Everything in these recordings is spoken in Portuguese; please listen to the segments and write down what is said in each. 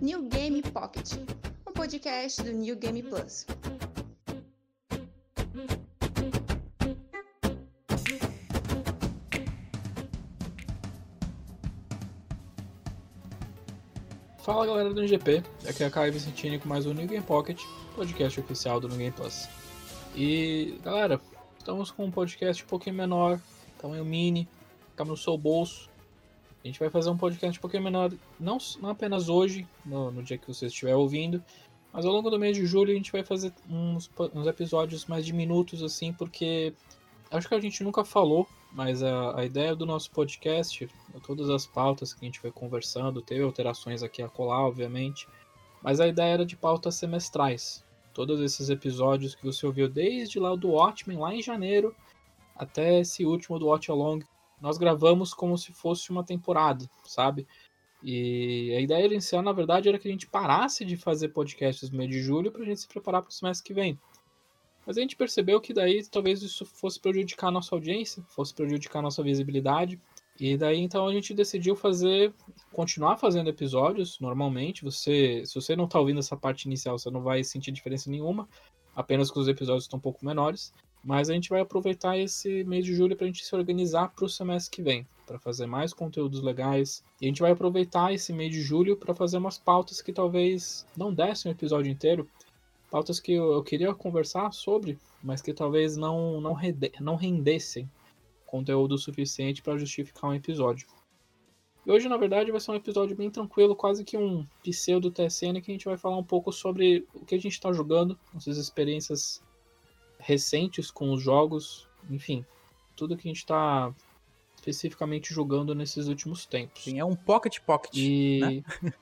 New Game Pocket, um podcast do New Game Plus. Fala galera do NGP, aqui é a Caio Vicentini com mais um New Game Pocket, podcast oficial do New Game Plus. E galera, estamos com um podcast um pouquinho menor, tamanho mini, fica no seu bolso. A gente vai fazer um podcast um pouquinho menor, não, não apenas hoje, no, no dia que você estiver ouvindo, mas ao longo do mês de julho a gente vai fazer uns, uns episódios mais de minutos assim, porque acho que a gente nunca falou mas a, a ideia do nosso podcast, todas as pautas que a gente foi conversando, teve alterações aqui a colar, obviamente, mas a ideia era de pautas semestrais. Todos esses episódios que você ouviu desde lá do Watchmen, lá em janeiro, até esse último do Watch Along, nós gravamos como se fosse uma temporada, sabe? E a ideia inicial, na verdade, era que a gente parasse de fazer podcasts no mês de julho para a gente se preparar para o semestre que vem. Mas a gente percebeu que daí talvez isso fosse prejudicar a nossa audiência, fosse prejudicar a nossa visibilidade. E daí então a gente decidiu fazer, continuar fazendo episódios normalmente. Você, se você não está ouvindo essa parte inicial, você não vai sentir diferença nenhuma, apenas que os episódios estão um pouco menores. Mas a gente vai aproveitar esse mês de julho para a gente se organizar para o semestre que vem, para fazer mais conteúdos legais. E a gente vai aproveitar esse mês de julho para fazer umas pautas que talvez não dessem um episódio inteiro, pautas que eu, queria conversar sobre, mas que talvez não, não, não rendessem conteúdo suficiente para justificar um episódio. E hoje, na verdade, vai ser um episódio bem tranquilo, quase que um pseudo TSN, que a gente vai falar um pouco sobre o que a gente está jogando, nossas experiências recentes com os jogos, enfim, tudo que a gente está especificamente jogando nesses últimos tempos. Sim, é um Pocket Pocket. E. Né?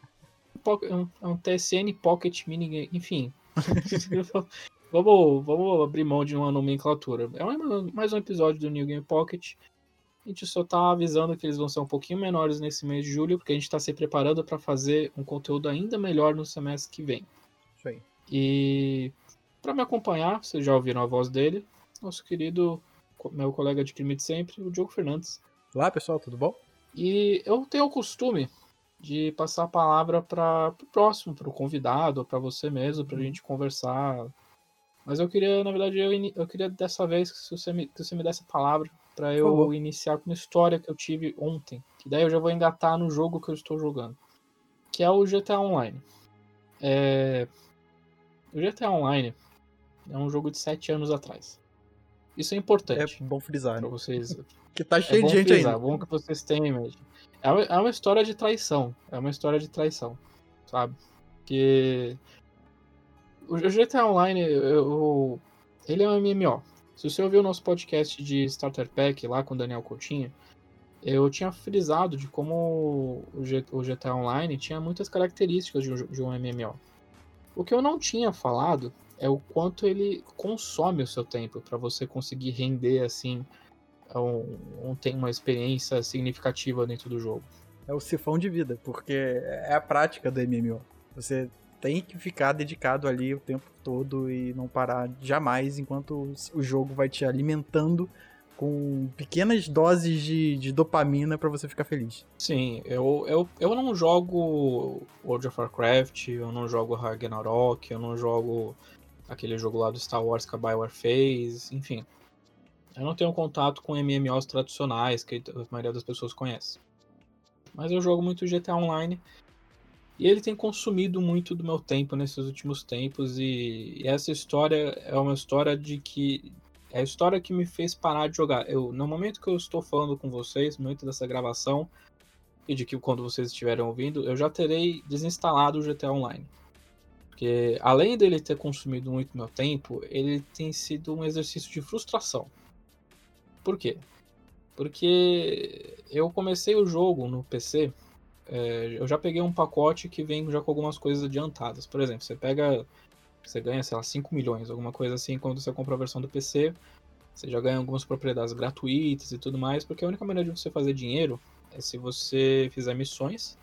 é um TSN Pocket Mini, enfim, vamos, vamos abrir mão de uma nomenclatura. É mais um episódio do New Game Pocket. A gente só tá avisando que eles vão ser um pouquinho menores nesse mês de julho, porque a gente está se preparando para fazer um conteúdo ainda melhor no semestre que vem. Isso aí. E para me acompanhar, vocês já ouviram a voz dele, nosso querido, meu colega de crime de sempre, o Diogo Fernandes. Olá pessoal, tudo bom? E eu tenho o costume de passar a palavra para o próximo, para o convidado, para você mesmo, para a uhum. gente conversar. Mas eu queria, na verdade, eu, eu queria dessa vez que você me, que você me desse a palavra para eu iniciar com uma história que eu tive ontem. Que daí eu já vou engatar no jogo que eu estou jogando. Que é o GTA Online. É... O GTA Online é um jogo de sete anos atrás. Isso é importante. É bom frisar. Né? vocês. que tá cheio é de gente frisar, aí. É bom que vocês tenham é uma, é uma história de traição. É uma história de traição, sabe? Que. O GTA Online, eu, ele é um MMO. Se você ouviu o nosso podcast de Starter Pack lá com o Daniel Coutinho, eu tinha frisado de como o GTA Online tinha muitas características de um, de um MMO. O que eu não tinha falado é o quanto ele consome o seu tempo para você conseguir render assim um, um, tem uma experiência significativa dentro do jogo. É o sifão de vida, porque é a prática do MMO. Você tem que ficar dedicado ali o tempo todo e não parar jamais enquanto o jogo vai te alimentando com pequenas doses de, de dopamina para você ficar feliz. Sim, eu, eu, eu não jogo World of Warcraft, eu não jogo Ragnarok, eu não jogo aquele jogo lá do Star Wars que a Bioware fez, enfim. Eu não tenho contato com MMOs tradicionais, que a maioria das pessoas conhece. Mas eu jogo muito GTA Online. E ele tem consumido muito do meu tempo nesses últimos tempos. E, essa história é uma história de que. É a história que me fez parar de jogar. Eu, no momento que eu estou falando com vocês, no momento dessa gravação, e de que quando vocês estiverem ouvindo, eu já terei desinstalado o GTA Online. Porque além dele ter consumido muito meu tempo, ele tem sido um exercício de frustração. Por quê? Porque eu comecei o jogo no PC, é, eu já peguei um pacote que vem já com algumas coisas adiantadas. Por exemplo, você pega, você ganha, sei lá, 5 milhões, alguma coisa assim, quando você compra a versão do PC, você já ganha algumas propriedades gratuitas e tudo mais, porque a única maneira de você fazer dinheiro é se você fizer missões,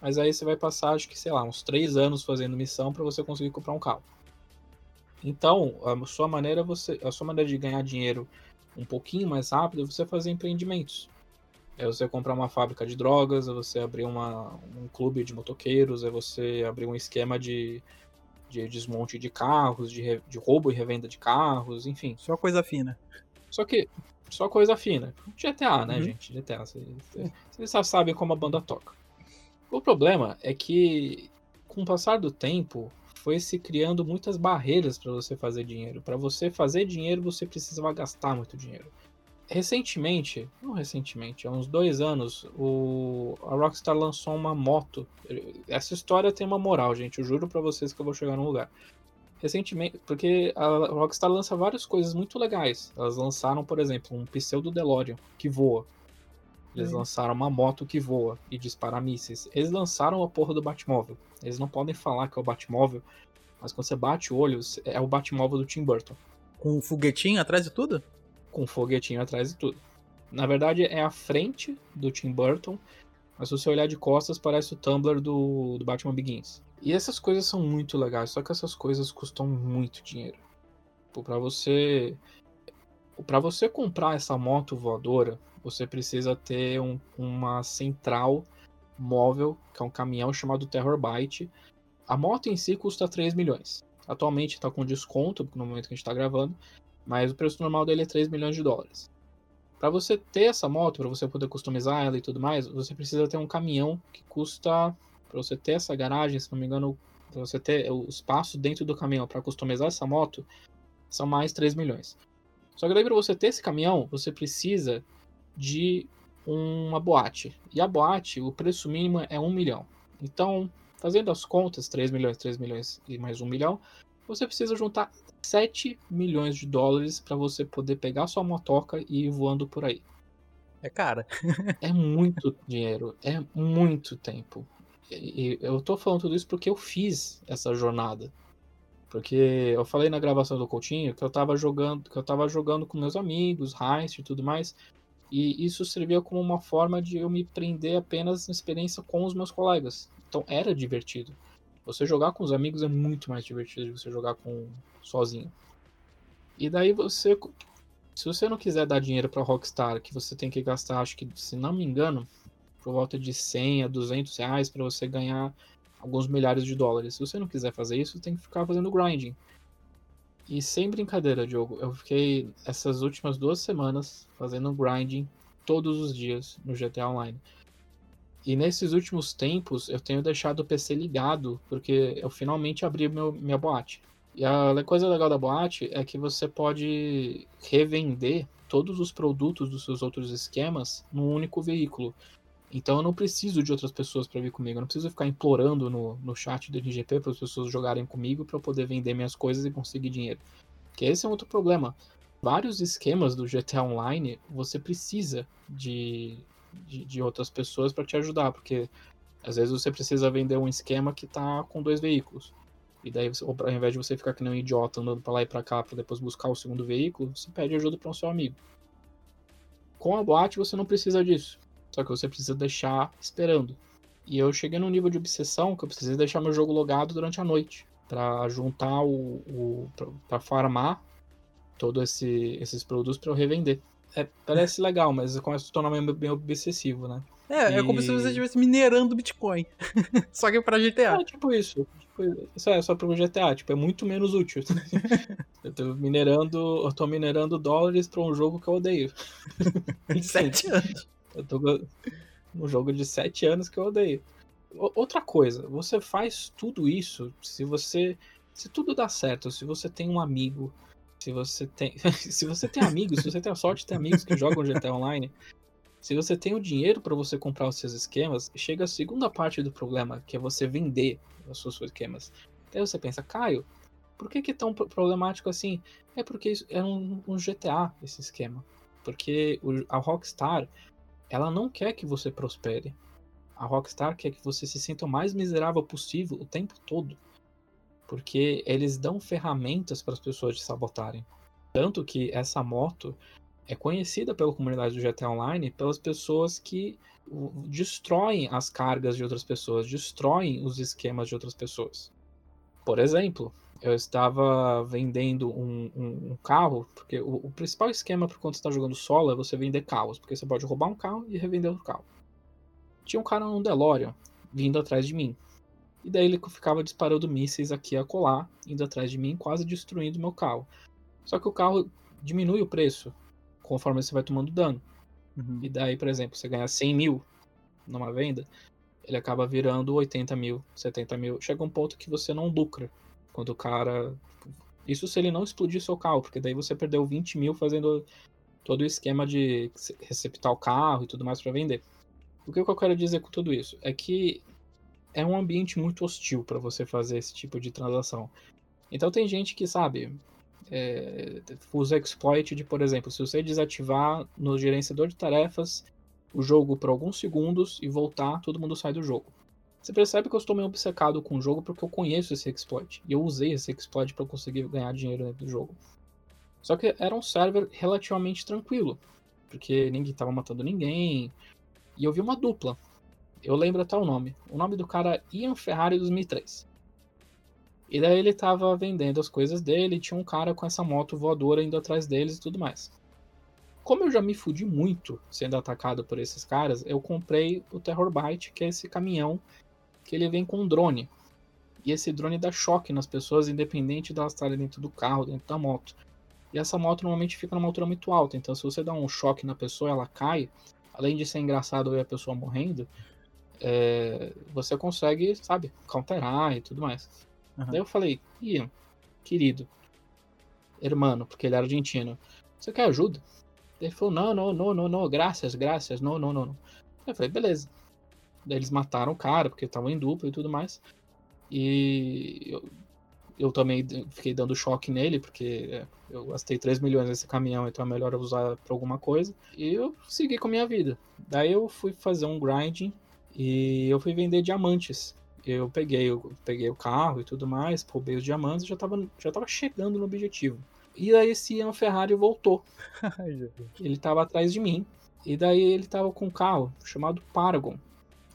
mas aí você vai passar, acho que, sei lá, uns 3 anos fazendo missão para você conseguir comprar um carro. Então, a sua maneira você, a sua maneira de ganhar dinheiro um pouquinho mais rápido, você fazer empreendimentos. É você comprar uma fábrica de drogas, é você abrir uma, um clube de motoqueiros, é você abrir um esquema de, de desmonte de carros, de, re, de roubo e revenda de carros, enfim. Só coisa fina. Só que, só coisa fina. GTA, né, uhum. gente? GTA. Vocês, sabem como a banda toca. O problema é que, com o passar do tempo, foi se criando muitas barreiras para você fazer dinheiro. Para você fazer dinheiro, você precisava gastar muito dinheiro recentemente, não recentemente, há uns dois anos, o, a Rockstar lançou uma moto. Essa história tem uma moral, gente. Eu juro para vocês que eu vou chegar num lugar. Recentemente, porque a Rockstar lança várias coisas muito legais. Elas lançaram, por exemplo, um pseudo DeLorean que voa. Eles lançaram uma moto que voa e dispara mísseis. Eles lançaram a porra do Batmóvel. Eles não podem falar que é o Batmóvel, mas quando você bate o olho, é o Batmóvel do Tim Burton. Com um foguetinho atrás de tudo? com foguetinho atrás e tudo. Na verdade, é a frente do Tim Burton, mas se você olhar de costas, parece o Tumblr do, do Batman Begins. E essas coisas são muito legais, só que essas coisas custam muito dinheiro. Para você para você comprar essa moto voadora, você precisa ter um, uma central móvel, que é um caminhão chamado Terrorbyte. A moto em si custa 3 milhões. Atualmente está com desconto no momento que a gente está gravando, mas o preço normal dele é 3 milhões de dólares. Para você ter essa moto, para você poder customizar ela e tudo mais, você precisa ter um caminhão que custa. Para você ter essa garagem, se não me engano, para você ter o espaço dentro do caminhão para customizar essa moto, são mais 3 milhões. Só que daí para você ter esse caminhão, você precisa de uma boate. E a boate, o preço mínimo é 1 milhão. Então, fazendo as contas, 3 milhões, 3 milhões e mais 1 milhão, você precisa juntar 7 milhões de dólares para você poder pegar sua motoca e ir voando por aí. É cara. é muito dinheiro, é muito tempo. E eu tô falando tudo isso porque eu fiz essa jornada. Porque eu falei na gravação do Coutinho que eu tava jogando, que eu tava jogando com meus amigos, Heist e tudo mais. E isso servia como uma forma de eu me prender apenas na experiência com os meus colegas. Então era divertido. Você jogar com os amigos é muito mais divertido de você jogar com sozinho. E daí você, se você não quiser dar dinheiro para Rockstar, que você tem que gastar, acho que se não me engano, por volta de 100 a 200 reais para você ganhar alguns milhares de dólares. Se você não quiser fazer isso, tem que ficar fazendo grinding. E sem brincadeira, Diogo, eu fiquei essas últimas duas semanas fazendo grinding todos os dias no GTA Online. E nesses últimos tempos eu tenho deixado o PC ligado, porque eu finalmente abri meu, minha boate. E a coisa legal da boate é que você pode revender todos os produtos dos seus outros esquemas num único veículo. Então eu não preciso de outras pessoas para vir comigo. Eu não preciso ficar implorando no, no chat do NGP para as pessoas jogarem comigo para eu poder vender minhas coisas e conseguir dinheiro. Que esse é outro problema. Vários esquemas do GTA Online você precisa de de, de outras pessoas para te ajudar, porque às vezes você precisa vender um esquema que tá com dois veículos. E daí, ao invés de você ficar que nem um idiota andando pra lá e pra cá para depois buscar o segundo veículo, você pede ajuda para um seu amigo. Com a boate você não precisa disso. Só que você precisa deixar esperando. E eu cheguei num nível de obsessão que eu precisei deixar meu jogo logado durante a noite. para juntar o. o para farmar todos esse, esses produtos para eu revender. É, parece legal, mas começa a se tornar meio, meio obsessivo, né? É, e... é como se você estivesse minerando Bitcoin. só que pra GTA. É, tipo isso. Tipo, isso é só pro GTA, tipo, é muito menos útil. eu tô minerando. Eu tô minerando dólares pra um jogo que eu odeio. Sete anos. Eu tô um jogo de sete anos que eu odeio. Outra coisa, você faz tudo isso se você. Se tudo dá certo, se você tem um amigo se você tem, se você tem amigos, se você tem a sorte de ter amigos que jogam GTA Online, se você tem o dinheiro para você comprar os seus esquemas, chega a segunda parte do problema, que é você vender os seus esquemas. Aí você pensa, Caio, por que, que é tão problemático assim? É porque é um, um GTA esse esquema. Porque o, a Rockstar, ela não quer que você prospere. A Rockstar quer que você se sinta o mais miserável possível o tempo todo porque eles dão ferramentas para as pessoas te sabotarem. Tanto que essa moto é conhecida pela comunidade do GTA Online pelas pessoas que destroem as cargas de outras pessoas, destroem os esquemas de outras pessoas. Por exemplo, eu estava vendendo um, um, um carro, porque o, o, principal esquema para quando você está jogando solo é você vender carros, porque você pode roubar um carro e revender outro carro. Tinha um cara num DeLorean vindo atrás de mim. E daí ele ficava disparando mísseis aqui a colar, indo atrás de mim, quase destruindo meu carro. Só que o carro diminui o preço conforme você vai tomando dano. Uhum. E daí, por exemplo, você ganha 100 mil numa venda, ele acaba virando 80 mil, 70 mil. Chega um ponto que você não lucra. Quando o cara. Isso se ele não explodir seu carro, porque daí você perdeu 20 mil fazendo todo o esquema de receptar o carro e tudo mais para vender. O que eu quero dizer com tudo isso? É que é um ambiente muito hostil para você fazer esse tipo de transação. Então tem gente que, sabe, é, usa exploit de, por exemplo, se você desativar no gerenciador de tarefas o jogo por alguns segundos e voltar, todo mundo sai do jogo. Você percebe que eu estou meio obcecado com o jogo porque eu conheço esse exploit. E eu usei esse exploit para conseguir ganhar dinheiro dentro do jogo. Só que era um server relativamente tranquilo. Porque ninguém estava matando ninguém. E eu vi uma dupla. Eu lembro até o nome. O nome do cara Ian Ferrari 2003. E daí ele tava vendendo as coisas dele, e tinha um cara com essa moto voadora indo atrás deles e tudo mais. Como eu já me fudi muito sendo atacado por esses caras, eu comprei o Terror Byte, que é esse caminhão que ele vem com um drone. E esse drone dá choque nas pessoas, independente de elas estarem dentro do carro, dentro da moto. E essa moto normalmente fica numa altura muito alta, então se você dá um choque na pessoa, ela cai. Além de ser engraçado ver a pessoa morrendo, é, você consegue, sabe, counterar e tudo mais. Uhum. Daí eu falei, Ian, querido, hermano, porque ele era argentino, você quer ajuda? Ele falou, não, não, não, não, não, graças, graças, não, não, não. Eu falei, beleza. Daí eles mataram o cara, porque estavam em dupla e tudo mais. E eu, eu também fiquei dando choque nele, porque é, eu gastei 3 milhões nesse caminhão, então é melhor usar pra alguma coisa. E eu segui com a minha vida. Daí eu fui fazer um grinding e eu fui vender diamantes eu peguei, eu peguei o carro e tudo mais, roubei os diamantes e já tava, já tava chegando no objetivo. E daí esse Ian Ferrari voltou. ele tava atrás de mim. E daí ele tava com um carro chamado Paragon.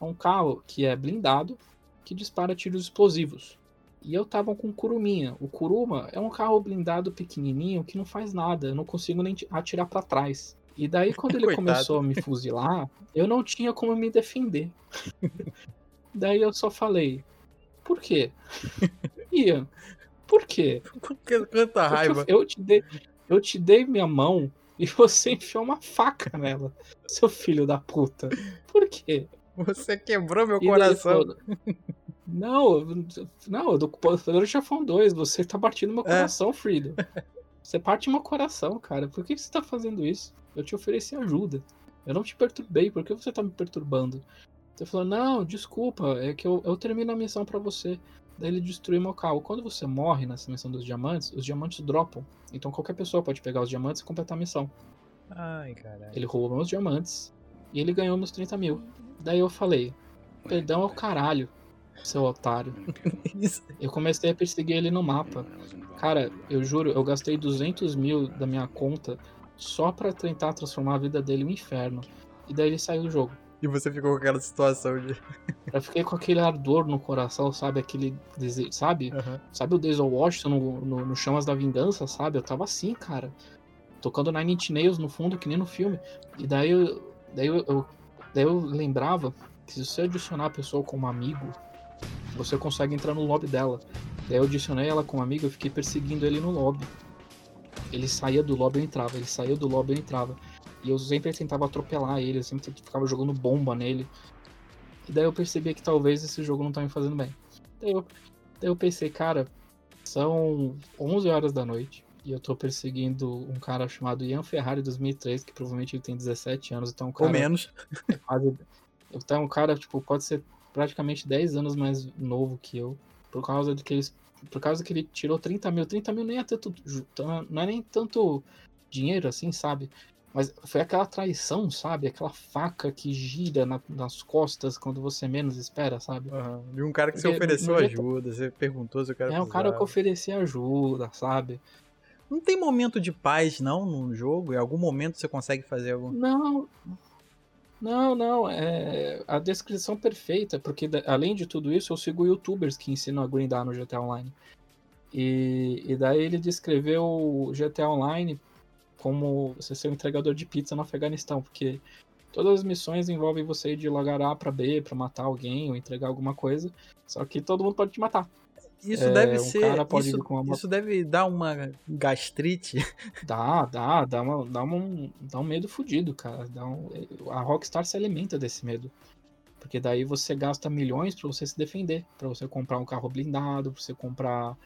É um carro que é blindado, que dispara tiros explosivos. E eu tava com o Kuruminha. O Kuruma é um carro blindado pequenininho que não faz nada. Eu não consigo nem atirar para trás. E daí quando ele começou a me fuzilar, eu não tinha como me defender. Daí eu só falei, por quê? Ian, por quê? Porque quanta raiva. Eu, eu, te dei, eu te dei minha mão e você enfiou uma faca nela, seu filho da puta. Por quê? Você quebrou meu e coração. Falou, não, não, do Poderoso Chefão 2, você tá partindo meu é. coração, é. Você parte meu coração, cara. Por que você tá fazendo isso? Eu te ofereci ajuda. Eu não te perturbei, por que você tá me perturbando? Ele falou, não, desculpa, é que eu, eu termino a missão para você. Daí ele destruiu meu carro. Quando você morre nessa missão dos diamantes, os diamantes dropam. Então qualquer pessoa pode pegar os diamantes e completar a missão. Ai, caralho. Ele roubou meus diamantes e ele ganhou meus 30 mil. Daí eu falei, perdão ao caralho, seu otário. eu comecei a perseguir ele no mapa. Cara, eu juro, eu gastei 200 mil da minha conta só para tentar transformar a vida dele em um inferno. E daí ele saiu do jogo. E você ficou com aquela situação de. Eu fiquei com aquele ardor no coração, sabe? Aquele desejo, sabe? Uhum. Sabe o Denzel Washington no, no, no, Chamas da Vingança, sabe? Eu tava assim, cara. Tocando Nine Inch Nails no fundo, que nem no filme. E daí eu, daí eu, eu, daí eu lembrava que se você adicionar a pessoa como amigo, você consegue entrar no lobby dela. Daí eu adicionei ela como amigo e fiquei perseguindo ele no lobby. Ele saía do lobby, eu entrava. Ele saía do lobby, eu entrava. E eu sempre tentava atropelar ele, eu sempre ficava jogando bomba nele. E daí eu percebi que talvez esse jogo não tá me fazendo bem. Daí eu, daí eu pensei, cara, são 11 horas da noite e eu tô perseguindo um cara chamado Ian Ferrari 2003, que provavelmente ele tem 17 anos, então é um cara... Ou menos. É quase, então é um cara, tipo, pode ser praticamente 10 anos mais novo que eu, por causa de que ele, por causa que ele tirou 30 mil. 30 mil nem é tanto, não é nem tanto dinheiro assim, sabe? Mas foi aquela traição, sabe? Aquela faca que gira na, nas costas quando você menos espera, sabe? Uhum. E um cara que Porque, você ofereceu ajuda, você perguntou se o cara É, um cara que oferecia ajuda, sabe? Não tem momento de paz, não, no jogo? Em algum momento você consegue fazer algum... Não, não, não, é a descrição perfeita, porque além de tudo isso, eu sigo youtubers que ensinam a grindar no GTA Online. E, e daí ele descreveu o GTA Online como você ser um entregador de pizza no Afeganistão, porque todas as missões envolvem você ir de lugar A para B para matar alguém ou entregar alguma coisa, só que todo mundo pode te matar. Isso É, deve um ser. isso, uma- isso deve dar uma gastrite. Dá, dá, dá, uma, dá, um, dá um medo fudido, cara. Dá um- a Rockstar se alimenta desse medo. Porque daí você gasta milhões pra você se defender. Pra você comprar um carro blindado, pra você comprar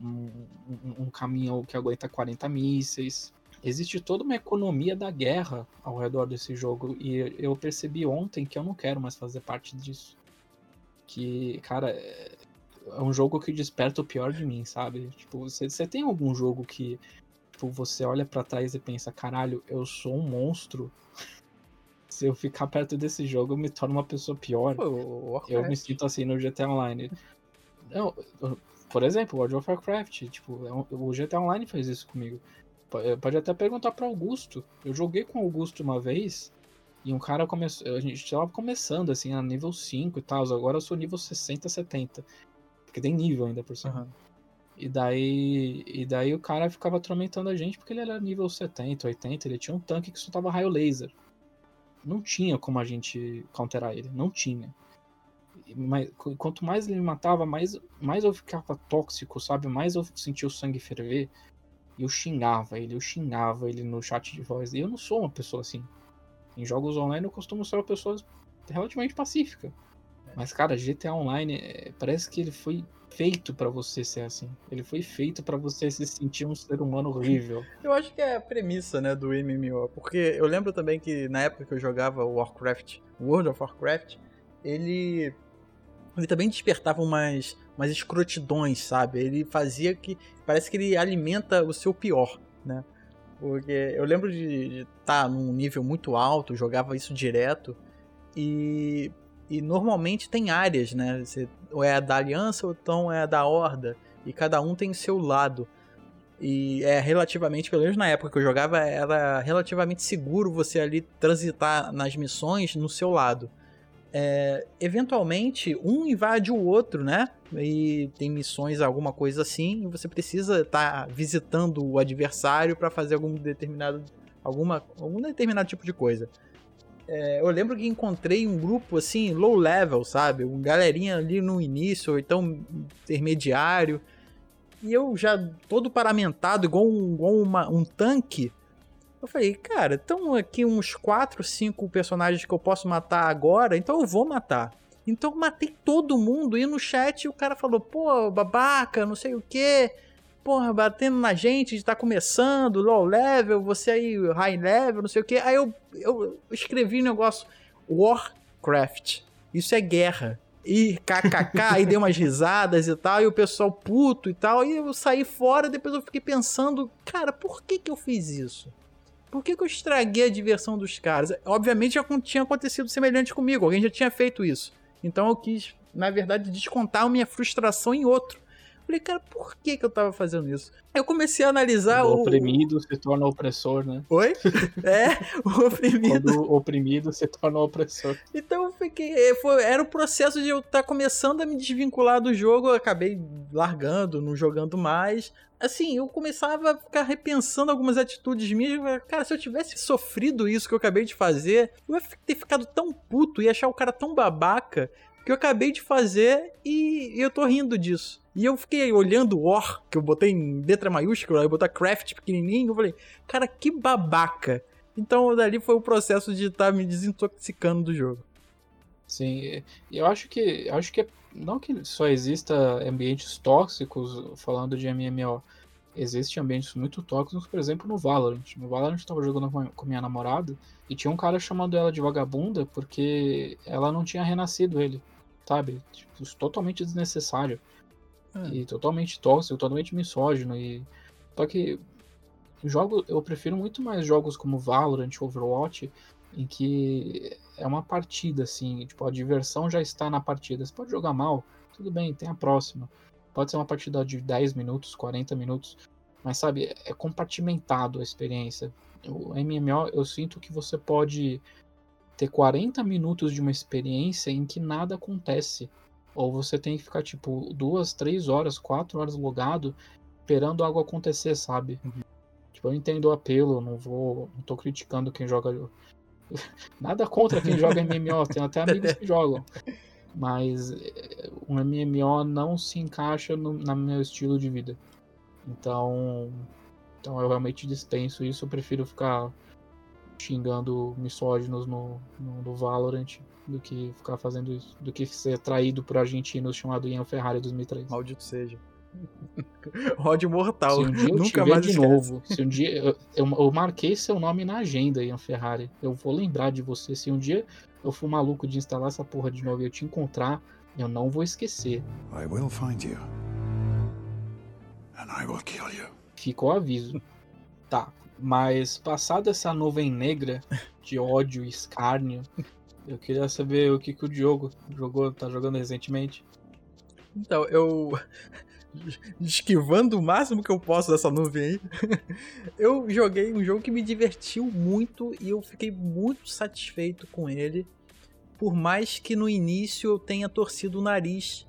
um, um- um caminhão que aguenta 40 mísseis. Existe toda uma economia da guerra ao redor desse jogo. E eu percebi ontem que eu não quero mais fazer parte disso. Que, cara, é um jogo que desperta o pior de mim, sabe? Tipo, você, você tem algum jogo que tipo, você olha pra trás e pensa, caralho, eu sou um monstro. Se eu ficar perto desse jogo, eu me torno uma pessoa pior. Pô. Eu me sinto assim no GTA Online. Não, por exemplo, World of Warcraft, tipo, é um- o GTA Online fez isso comigo. Eh, Pode até perguntar para Augusto. Eu joguei com o Augusto uma vez e um cara começou, a gente tava começando assim, a nível 5 e tal, agora eu sou nível 60, 70. Porque tem nível ainda por cima. Aham. E daí, e daí o cara ficava atormentando a gente porque ele era nível 70, 80, ele tinha um tanque que soltava raio laser. Não tinha como a gente counterar ele, não tinha. Mas qu- quanto mais ele me matava, mais, mais eu ficava tóxico, sabe? Mais eu sentia o sangue ferver. E eu xingava ele, eu xingava ele no chat de voz. E eu não sou uma pessoa assim. Em jogos online eu costumo ser uma pessoa relativamente pacífica. Mas, cara, GTA Online é, parece que ele foi feito pra você ser assim. Ele foi feito pra você se sentir um ser humano horrível. Eu acho que é a premissa, né, do MMO. Porque eu lembro também que na época que eu jogava Warcraft, World of Warcraft, ele. Ele também despertava umas, umas escrotidões, sabe? Ele fazia que. Parece que ele alimenta o seu pior, né? Porque eu lembro de estar num nível muito alto, jogava isso direto. E, e normalmente tem áreas, né? Você, ou é a da aliança ou então é a da horda. E cada um tem seu lado. E é relativamente, pelo menos na época que eu jogava, era relativamente seguro você ali transitar nas missões no seu lado. É, eventualmente, um invade o outro, né? E tem missões, alguma coisa assim, e você precisa estar visitando o adversário para fazer algum determinado, alguma, algum determinado tipo de coisa. É, eu lembro que encontrei um grupo assim, low level, sabe? Um galerinha ali no início, ou então intermediário. E eu já todo paramentado, igual um, igual uma- um tanque. Eu falei, cara, estão aqui uns 4, 5 personagens que eu posso matar agora, então eu vou matar. Então eu matei todo mundo e no chat o cara falou, pô, babaca, não sei o que. Porra, batendo na gente, tá começando, low level, você aí high level, não sei o que. Aí eu, eu escrevi um negócio, Warcraft. Isso é guerra. E kkk, aí dei umas risadas e tal, e o pessoal puto e tal, e eu saí fora, depois eu fiquei pensando, cara, por que que eu fiz isso? Por que, que eu estraguei a diversão dos caras? Obviamente já tinha acontecido semelhante comigo, alguém já tinha feito isso. Então eu quis, na verdade, descontar a minha frustração em outro. Falei, cara, por que, que eu tava fazendo isso? Aí eu comecei a analisar o o. oprimido se torna opressor, né? Oi? É, o oprimido. Quando o oprimido se torna opressor. Então eu fiquei. é, Foi, era o processo de eu estar começando a me desvincular do jogo, eu acabei largando, não jogando mais. Assim, eu começava a ficar repensando algumas atitudes minhas. Cara, se eu tivesse sofrido isso que eu acabei de fazer, eu ia ter ficado tão puto e achar o cara tão babaca que eu acabei de fazer e eu tô rindo disso. E eu fiquei olhando o War, que eu botei em letra maiúscula, eu botei Craft pequenininho, eu falei, cara, que babaca. Então dali foi o processo de estar me desintoxicando do jogo. Sim, eu acho que acho que é- não que só exista ambientes tóxicos falando de MMO. Existem ambientes muito tóxicos, por exemplo, no Valorant. No Valorant eu tava jogando com minha namorada e tinha um cara chamando ela de vagabunda porque ela não tinha renascido ele, sabe? Tipo, isso totalmente desnecessário. Ah. E totalmente tóxico, totalmente misógino. E... Só que jogo, eu prefiro muito mais jogos como Valorant, Overwatch, em que é uma partida, assim, tipo, a diversão já está na partida. Você pode jogar mal, tudo bem, tem a próxima. Pode ser uma partida de 10 minutos, 40 minutos, mas sabe, é compartimentado a experiência. O MMO, eu sinto que você pode ter 40 minutos de uma experiência em que nada acontece. ou você tem que ficar, tipo, duas, três horas, quatro horas logado, esperando algo acontecer, sabe? Uhum. Tipo, eu entendo o apelo, não vou. Não tô criticando quem joga. Nada contra quem joga MMO, tem até amigos que jogam. Mas eh, um MMO não se encaixa no, no meu estilo de vida. Então. Então eu realmente dispenso isso, eu prefiro ficar xingando misóginos no, no, no Valorant do que ficar fazendo isso, do que ser traído por argentinos chamado Ian Ferrari 2003. Maldito seja. Ódio mortal. Se um dia eu Nunca te ver mais de esquece. novo, se um dia eu, eu, eu marquei seu nome na agenda, Ian Ferrari. Eu vou lembrar de você. Se um dia eu for maluco de instalar essa porra de novo e eu te encontrar, eu não vou esquecer. I will find you. And I will kill you. Ficou o aviso. Tá, mas passada essa nuvem negra de ódio e escárnio, eu queria saber o que, que o Diogo jogou, tá jogando recentemente. Então, eu. Esquivando o máximo que eu posso dessa nuvem aí, eu joguei um jogo que me divertiu muito e eu fiquei muito satisfeito com ele. Por mais que no início eu tenha torcido o nariz.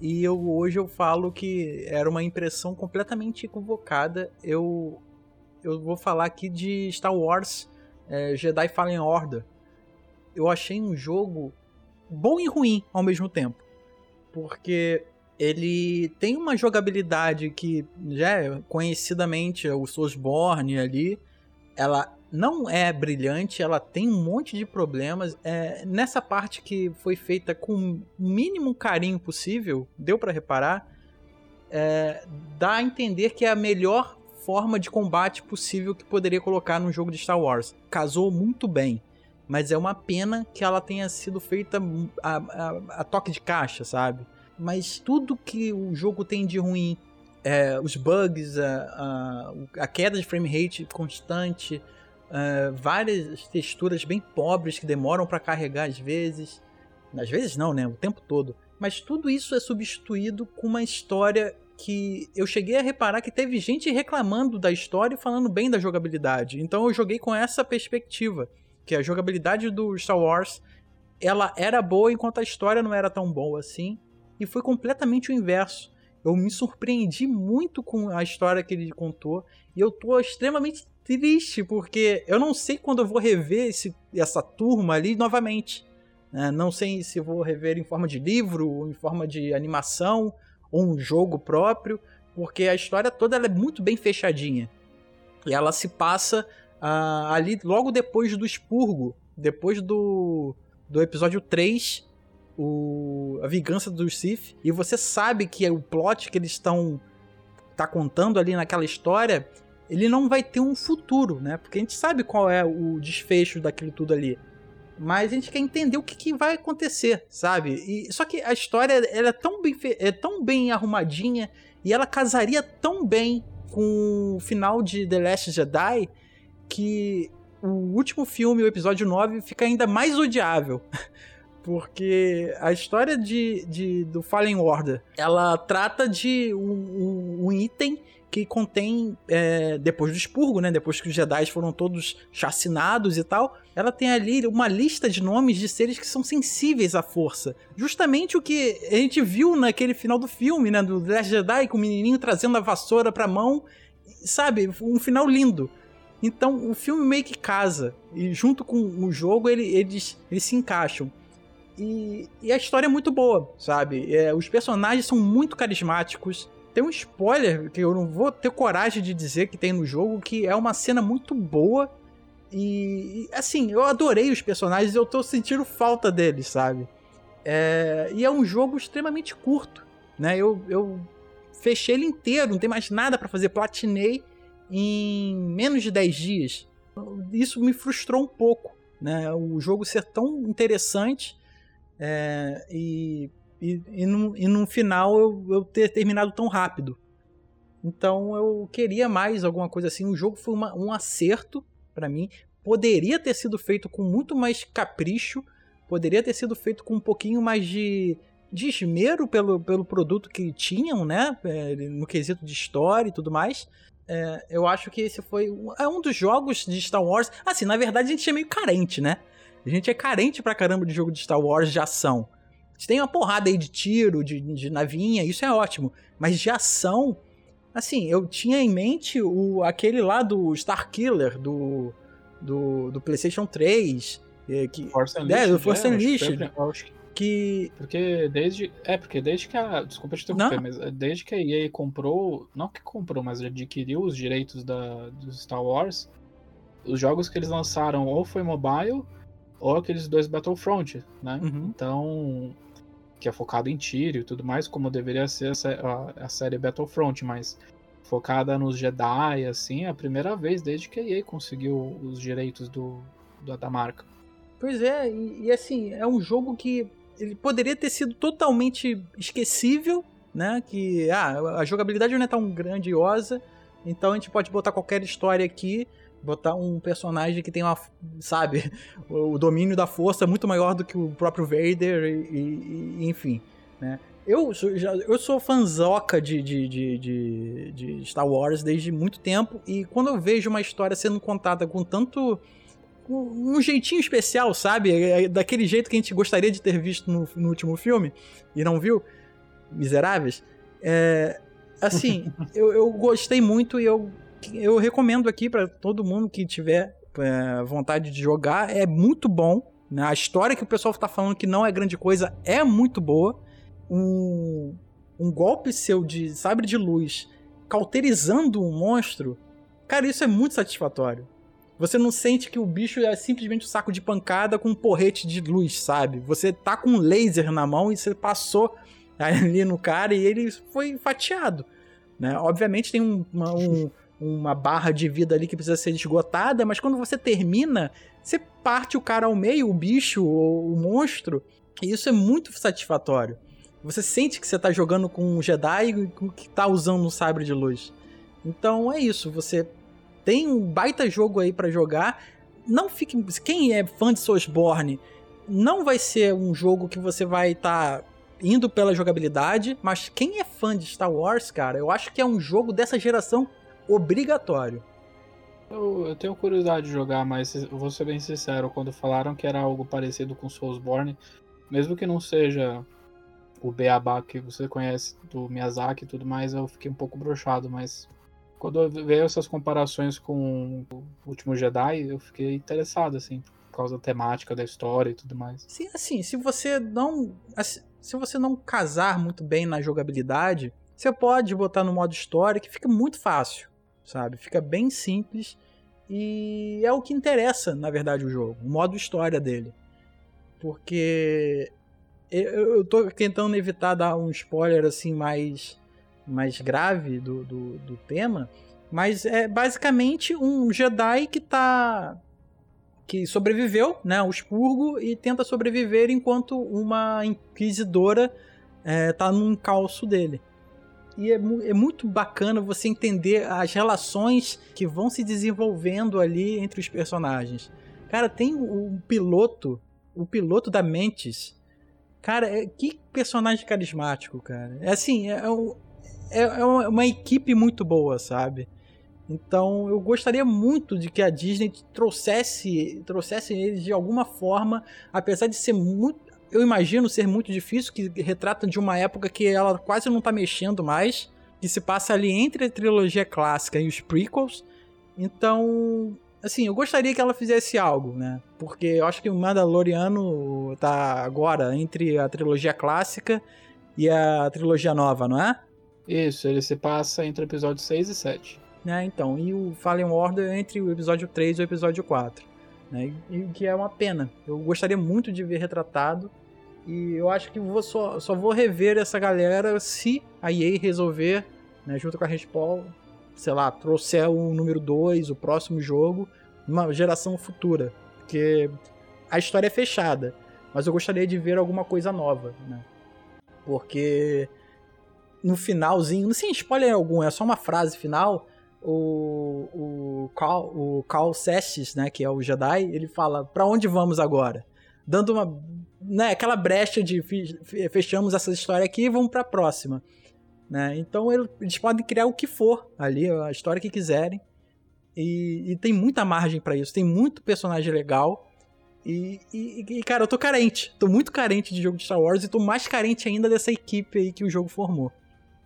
E eu, hoje eu falo que era uma impressão completamente equivocada. Eu, eu vou falar aqui de Star Wars é, Jedi Fallen Order. Eu achei um jogo bom e ruim ao mesmo tempo. Porque ele tem uma jogabilidade que já é conhecidamente o Soulsborne ali. Ela não é brilhante, ela tem um monte de problemas. É, nessa parte que foi feita com o mínimo carinho possível, deu para reparar, é, dá a entender que é a melhor forma de combate possível que poderia colocar num jogo de Star Wars. Casou muito bem. Mas é uma pena que ela tenha sido feita a, a, a toque de caixa, sabe? Mas tudo que o jogo tem de ruim, é, os bugs, a, a, queda de frame rate constante, é, várias texturas bem pobres que demoram para carregar às vezes. Às vezes não, né? O tempo todo. Mas tudo isso é substituído com uma história que eu cheguei a reparar que teve gente reclamando da história e falando bem da jogabilidade. Então eu joguei com essa perspectiva, que a jogabilidade do Star Wars ela era boa enquanto a história não era tão boa assim, e foi completamente o inverso. Eu me surpreendi muito com a história que ele contou e eu tô extremamente triste porque eu não sei quando eu vou rever esse, essa turma ali novamente. Né? Não sei se vou rever em forma de livro, em forma de animação ou um jogo próprio, porque a história toda é muito bem fechadinha. E ela se passa uh, ali logo depois do expurgo, depois do, do episódio 3, o, a vingança dos Sith, e você sabe que o plot que eles estão tá contando ali naquela história, ele não vai ter um futuro, né? Porque a gente sabe qual é o desfecho daquilo tudo ali. Mas a gente quer entender o que, que vai acontecer, sabe? E, só que a história ela é, tão bem, é tão bem arrumadinha e ela casaria tão bem com o final de The Last Jedi que o último filme, o episódio 9, fica ainda mais odiável. Porque a história de, de, do Fallen Order, ela trata de um, um, um item que contém, é, depois do expurgo, né, depois que os Jedi foram todos chacinados e tal, ela tem ali uma lista de nomes de seres que são sensíveis à força. Justamente o que a gente viu naquele final do filme, né, do Last Jedi, com o menininho trazendo a vassoura pra mão, sabe, um final lindo. Então o filme meio que casa, e junto com o jogo ele, eles, eles se encaixam. E, e, a história é muito boa, sabe? É, os personagens são muito carismáticos. Tem um spoiler que eu não vou ter coragem de dizer que tem no jogo, que é uma cena muito boa. E, assim, eu adorei os personagens, eu tô sentindo falta deles, sabe? É, e é um jogo extremamente curto, né? Eu, eu fechei ele inteiro, não tem mais nada para fazer. Platinei em menos de 10 dias. Isso me frustrou um pouco, né? O jogo ser tão interessante é, e, e, e, no, e no final eu, eu ter terminado tão rápido. Então eu queria mais alguma coisa assim. O jogo foi uma, um acerto para mim. Poderia ter sido feito com muito mais capricho. Poderia ter sido feito com um pouquinho mais de, de esmero pelo, pelo produto que tinham, né? É, no quesito de história e tudo mais. É, eu acho que esse foi um, é um dos jogos de Star Wars. Assim, na verdade a gente é meio carente, né? A gente é carente pra caramba de jogo de Star Wars de ação. Tem uma porrada aí de tiro, de, de navinha, isso é ótimo. Mas de ação, assim, eu tinha em mente o, aquele lá do Star Killer, do, do, do PlayStation 3. é, Que, Force é, Unleashed, do Force é, Unleashed. que- que. Porque desde. É, porque desde que a. Desculpa te interromper, mas é, desde que a EA comprou. Não que comprou, mas adquiriu os direitos da, dos Star Wars. Os jogos que eles lançaram ou foi mobile, ou aqueles dois Battlefront, né? Uhum. Então. Que é focado em tiro e tudo mais, como deveria ser a, a série Battlefront, mas focada nos Jedi, assim, é a primeira vez desde que a EA conseguiu os direitos do, do- da marca. Pois é, e, e assim, é um jogo que ele poderia ter sido totalmente esquecível, né? Que ah, a jogabilidade não é tão grandiosa, então a gente pode botar qualquer história aqui, botar um personagem que tem uma, sabe, o domínio da força muito maior do que o próprio Vader, e, e- enfim, né? Eu sou, já, eu sou fanzoca de, de, de, de, Star Wars desde muito tempo, e quando eu vejo uma história sendo contada com tanto um um jeitinho especial, sabe? É- é Daquele jeito que a gente gostaria de ter visto no, no último filme e não viu. Miseráveis. É, assim, eu, eu gostei muito e eu, eu recomendo aqui pra todo mundo que tiver é, vontade de jogar. É muito bom. né? A história que o pessoal tá falando que não é grande coisa é muito boa. Um, um golpe seu de sabre de luz cauterizando um monstro, cara, isso é muito satisfatório. Você não sente que o bicho é simplesmente um saco de pancada com um porrete de luz, sabe? Você tá com um laser na mão e você passou ali no cara e ele foi fatiado. Né? Obviamente tem um- uma, um- uma barra de vida ali que precisa ser esgotada, mas quando você termina, você parte o cara ao meio, o bicho ou o monstro, e isso é muito satisfatório. Você sente que você tá jogando com um Jedi que tá usando um sabre de luz. Então é isso, você tem um baita jogo aí pra jogar. Não fique. Quem é fã de Soulsborne, não vai ser um jogo que você vai estar indo pela jogabilidade, mas quem é fã de Star Wars, cara, eu acho que é um jogo dessa geração obrigatório. Eu, eu tenho curiosidade de jogar, mas vou ser bem sincero, quando falaram que era algo parecido com Soulsborne, mesmo que não seja o Beabá que você conhece do Miyazaki e tudo mais, eu fiquei um pouco brochado, mas quando eu veio essas comparações com o Último Jedi, eu fiquei interessado, assim, por causa da temática, da história e tudo mais. Sim, assim, se você não. assim, Se você não casar muito bem na jogabilidade, você pode botar no modo história que fica muito fácil, sabe? Fica bem simples e é o que interessa, na verdade, o jogo, o modo história dele. Porque eu, eu tô tentando evitar dar um spoiler assim mais, mais grave do, do, do tema, mas é basicamente um Jedi que tá que sobreviveu, né, ao expurgo e tenta sobreviver enquanto uma inquisidora é, tá num calço dele. E é, mu- é muito bacana você entender as relações que vão se desenvolvendo ali entre os personagens. Cara, tem o piloto, o piloto da Mentes. Cara, é- que personagem carismático, cara. É assim, é, um- é, é uma equipe muito boa, sabe? Então eu gostaria muito de que a Disney trouxesse, trouxesse eles de alguma forma, apesar de ser muito. Eu imagino ser muito difícil, que retrata de uma época que ela quase não tá mexendo mais, que se passa ali entre a trilogia clássica e os prequels. Então, assim, eu gostaria que ela fizesse algo, né? Porque eu acho que o Mandaloriano tá agora entre a trilogia clássica e a trilogia nova, não é? Isso, ele se passa entre episódios 6 e 7. né? Então, e o Fallen Order entre o episódio 3 e o episódio 4, né? E o que é uma pena. Eu gostaria muito de ver retratado e eu acho que vou só, só vou rever essa galera se a EA resolver, né, junto com a Respawn, sei lá, trouxer o número 2, o próximo jogo, numa geração futura, porque a história é fechada, mas eu gostaria de ver alguma coisa nova, né? Porque no finalzinho, não sem spoiler algum, é só uma frase final, o, o, Cal, o Cal Kestis, né, que é o Jedi, ele fala, pra onde vamos agora? Dando uma, né, aquela brecha de fe- fe- fechamos essa história aqui e vamos pra próxima. Né? Então ele- eles podem criar o que for ali, a história que quiserem. E, e tem muita margem pra isso, tem muito personagem legal. E, e, e, cara, eu tô carente. Tô muito carente de jogo de Star Wars e tô mais carente ainda dessa equipe aí que o jogo formou.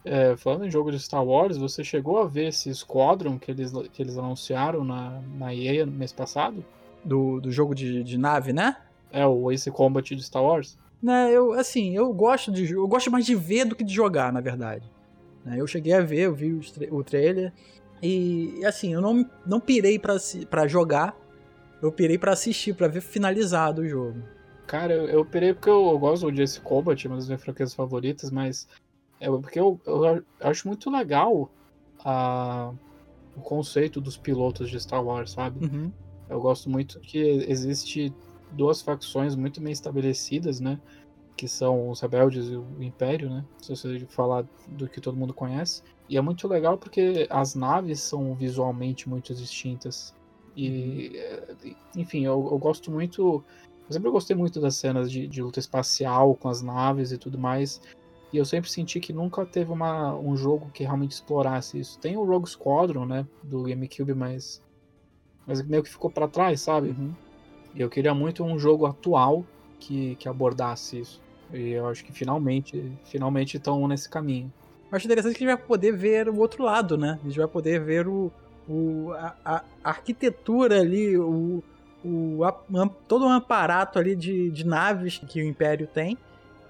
É, falando em jogo de Star Wars, você chegou a ver esse Squadron que eles, que eles anunciaram na, na EA no mês passado? Do, do jogo de, de nave, né? É, o Ace Combat de Star Wars? Né, eu, assim, eu gosto de eu gosto mais de ver do que de jogar, na verdade. Né, eu cheguei a ver, eu vi o, tra o trailer e, assim, eu não, não pirei para jogar, eu pirei para assistir, para ver finalizado o jogo. Cara, eu, eu pirei porque eu, eu gosto de Ace Combat, uma das minhas franquias favoritas, mas é porque eu, eu acho muito legal a, o conceito dos pilotos de Star Wars, sabe? Uhum. Eu gosto muito que existe duas facções muito bem estabelecidas, né? Que são os rebeldes e o Império, né? Se você falar do que todo mundo conhece. E é muito legal porque as naves são visualmente muito distintas. E, enfim, eu, eu gosto muito. Eu sempre gostei muito das cenas de, de, luta espacial com as naves e tudo mais. E eu sempre senti que nunca teve uma, um jogo que realmente explorasse isso. Tem o Rogue Squadron, né? Do GameCube, mas. Mas meio que ficou para trás, sabe? Uhum. Eu queria muito um jogo atual que, que abordasse isso. E eu acho que finalmente, finalmente estão nesse caminho. Eu acho interessante que a gente vai poder ver o outro lado, né? A gente vai poder ver o, o, a, a arquitetura ali, o, o, a, todo um aparato ali de, de naves que o Império tem.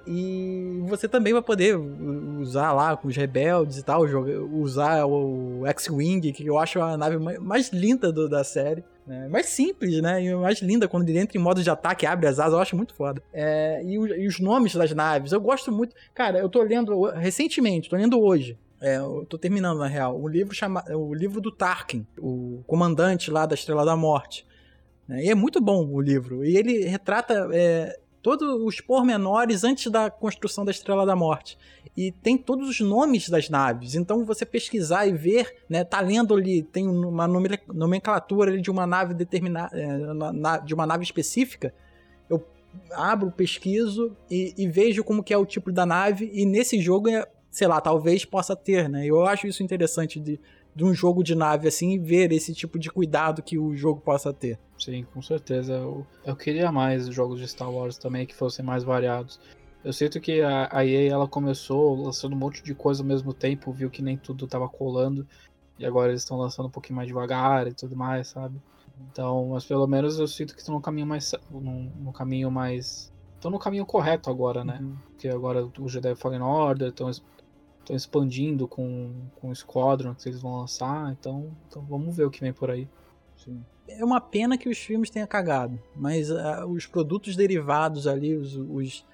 E você também vai poder usar lá com os rebeldes e tal, usar o X-Wing, que eu acho a nave mais linda do, da série. Né? Mais simples, né? E mais linda quando ele entra em modo de ataque, abre as asas, eu acho muito foda. É, e, o, e, os nomes das naves, eu gosto muito. Cara, eu tô lendo recentemente, tô lendo hoje. É, eu tô terminando, na real, o livro chama, o livro do Tarkin, o comandante lá da Estrela da Morte. Né? E é muito bom o livro. E ele retrata é, todos os pormenores antes da construção da Estrela da Morte. E tem todos os nomes das naves. Então você pesquisar e ver, né, tá lendo ali, tem uma nomenclatura de uma nave determinada, é, de uma nave específica. Eu abro, pesquiso e, e, vejo como que é o tipo da nave e nesse jogo, é, sei lá, talvez possa ter, né? Eu acho isso interessante de de um jogo de nave assim e ver esse tipo de cuidado que o jogo possa ter. Sim, com certeza. Eu, eu queria mais jogos de Star Wars também que fossem mais variados. Eu sinto que a, a EA ela começou lançando um monte de coisa ao mesmo tempo, viu que nem tudo tava colando, e agora eles estão lançando um pouquinho mais devagar e tudo mais, sabe? Então, mas pelo menos eu sinto que estão no caminho mais. no, no caminho mais. Estão no caminho correto agora, né? Uhum. Porque agora o Jedi Fallen Order estão estão expandindo com, com o Squadron que eles vão lançar, então, então vamos ver o que vem por aí. Sim. É uma pena que os filmes tenham cagado, mas uh, os produtos derivados ali, os, os,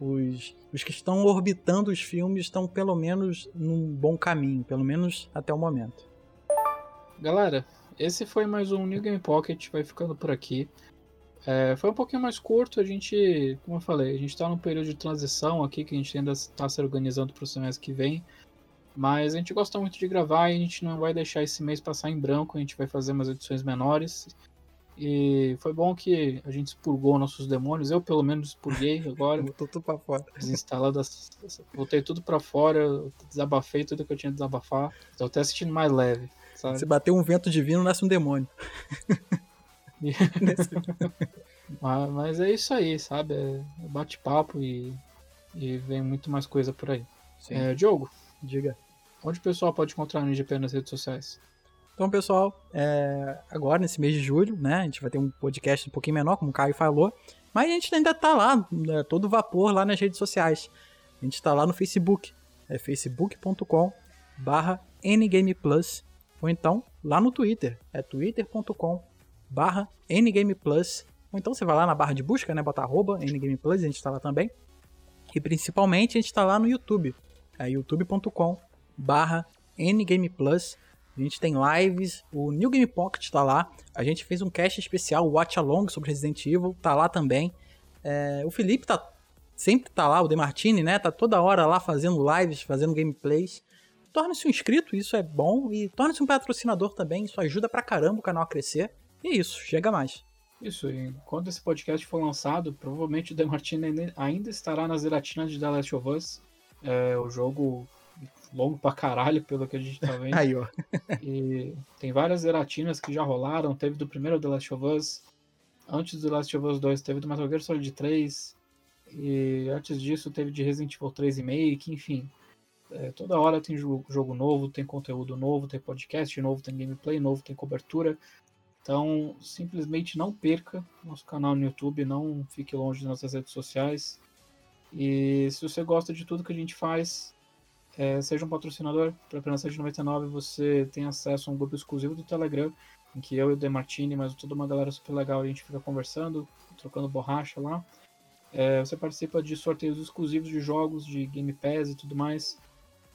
os, os, que estão orbitando os filmes estão pelo menos num bom caminho, pelo menos até o momento. Galera, esse foi mais um New Game Pocket, vai ficando por aqui. É, foi um pouquinho mais curto, a gente, como eu falei, a gente está num período de transição aqui, que a gente ainda está se organizando para o semestre que vem. Mas a gente gosta muito de gravar e a gente não vai deixar esse mês passar em branco, a gente vai fazer umas edições menores. E foi bom que a gente expurgou nossos demônios, eu pelo menos expurguei agora. Botou tudo pra fora. Desinstalado, as, voltei tudo pra fora, desabafei tudo que eu tinha de desabafar. Tô até sentindo mais leve, sabe? Se bater um vento divino, nasce um demônio. mas, mas, é isso aí, sabe? É bate-papo e, e vem muito mais coisa por aí. É, Diogo, diga. Onde o pessoal pode encontrar o NGP nas redes sociais? Então, pessoal, é, agora nesse mês de julho, né, a gente vai ter um podcast um pouquinho menor, como o Caio falou, mas a gente ainda tá lá, né, todo vapor lá nas redes sociais. A gente tá lá no Facebook, é facebook.com barra ngameplus, ou então lá no Twitter, é twitter.com barra ngameplus, ou então você vai lá na barra de busca, né, bota arroba ngameplus, a gente tá lá também. E principalmente a gente tá lá no YouTube, é youtube.com barra ngameplus, a gente tem lives, o New Game Pocket tá lá. A gente fez um cast especial, Watch Along, sobre Resident Evil, tá lá também. É, o Felipe tá sempre tá lá, o Demartini, né? Tá toda hora lá fazendo lives, fazendo gameplays. Torne-se um inscrito, isso é bom. E torne-se um patrocinador também, isso ajuda pra caramba o canal a crescer. E é isso, chega mais. Isso, e quando esse podcast for lançado, provavelmente o Demartini ainda estará nas zeratinas de The Last of Us. É, o jogo longo pra caralho, pelo que a gente tá vendo. Aí, ó. e tem várias eratinas que já rolaram, teve do primeiro The Last of Us. Antes do Last of Us 2 teve do Metal Gear Solid 3. E antes disso teve de Resident Evil 3 Remake, enfim. É, toda hora tem jogo, jogo novo, tem conteúdo novo, tem podcast novo, tem gameplay novo, tem cobertura. Então, simplesmente não perca nosso canal no YouTube, não fique longe das nossas redes sociais. E se você gosta de tudo que a gente faz, é, seja um patrocinador. Para apenas R$7,99 você tem acesso a um grupo exclusivo do Telegram, em que eu e o Demartini, mas toda uma galera super legal, a gente fica conversando, trocando borracha lá. É, você participa de sorteios exclusivos de jogos, de Game Pass e tudo mais.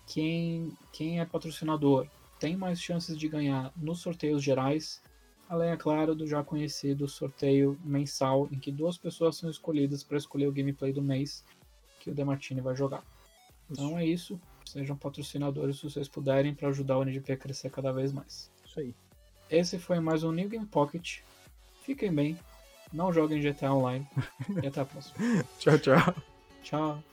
Quem, quem é patrocinador tem mais chances de ganhar nos sorteios gerais, além, é claro, do já conhecido sorteio mensal, em que duas pessoas são escolhidas para escolher o gameplay do mês que o Demartini vai jogar. Então é isso. Sejam patrocinadores se vocês puderem para ajudar o NGP a crescer cada vez mais. Isso aí. Esse foi mais um New Game Pocket. Fiquem bem, não joguem GTA Online e até a próxima. Tchau, tchau. Tchau.